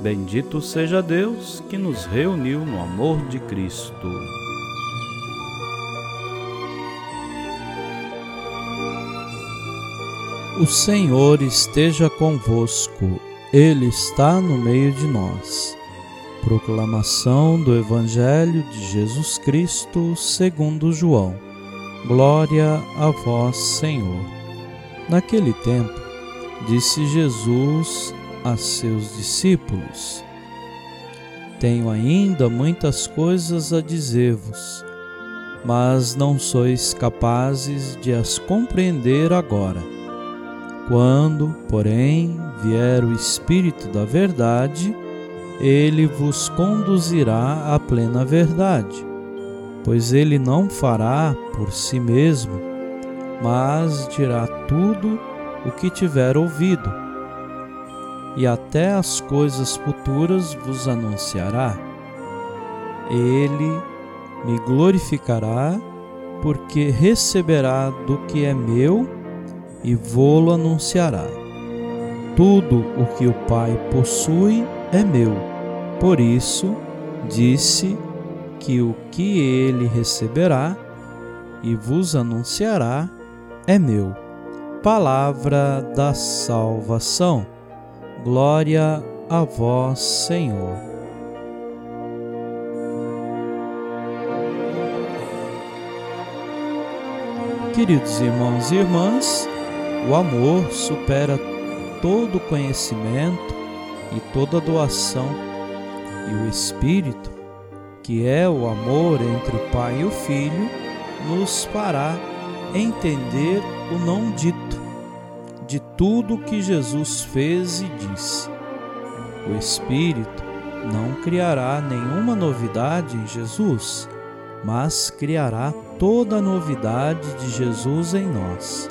Bendito seja Deus que nos reuniu no amor de Cristo. O Senhor esteja convosco, Ele está no meio de nós. Proclamação do Evangelho de Jesus Cristo segundo João. Glória a vós, Senhor. Naquele tempo, disse Jesus a seus discípulos: Tenho ainda muitas coisas a dizer-vos, mas não sois capazes de as compreender agora. Quando, porém, vier o Espírito da Verdade, ele vos conduzirá à plena verdade, pois ele não fará por si mesmo, mas dirá tudo o que tiver ouvido e até as coisas futuras vos anunciará. Ele me glorificará, porque receberá do que é meu e vô-lo anunciará. Tudo o que o Pai possui é meu. Por isso, disse que o que ele receberá e vos anunciará é meu. Palavra da salvação. Glória a vós, Senhor. Queridos irmãos e irmãs, o amor supera todo conhecimento e toda doação, e o Espírito, que é o amor entre o Pai e o Filho, nos fará entender o não dito de tudo que Jesus fez e disse. O Espírito não criará nenhuma novidade em Jesus, mas criará toda a novidade de Jesus em nós.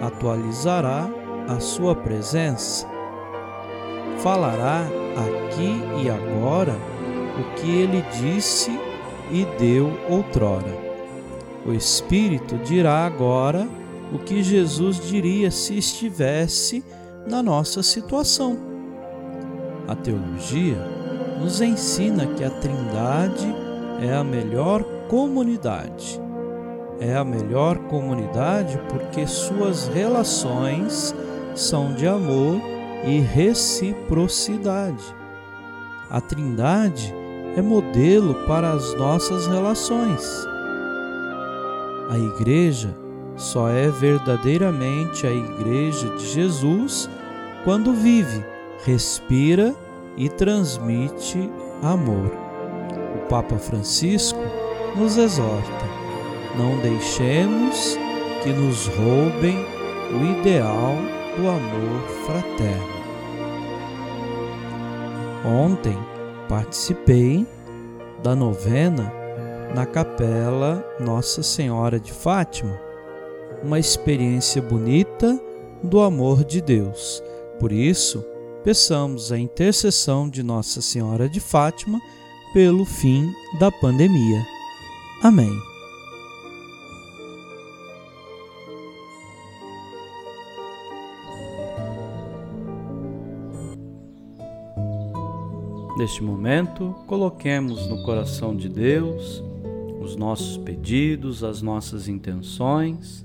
Atualizará a sua presença. Falará aqui e agora o que ele disse e deu outrora. O Espírito dirá agora o que Jesus diria se estivesse na nossa situação. A teologia nos ensina que a Trindade é a melhor comunidade. É a melhor comunidade porque suas relações são de amor e reciprocidade. A Trindade é modelo para as nossas relações. A Igreja só é verdadeiramente a Igreja de Jesus quando vive, respira e transmite amor. O Papa Francisco nos exorta: não deixemos que nos roubem o ideal do amor fraterno. Ontem participei da novena na capela Nossa Senhora de Fátima uma experiência bonita do amor de Deus. Por isso, peçamos a intercessão de Nossa Senhora de Fátima pelo fim da pandemia. Amém. Neste momento, coloquemos no coração de Deus os nossos pedidos, as nossas intenções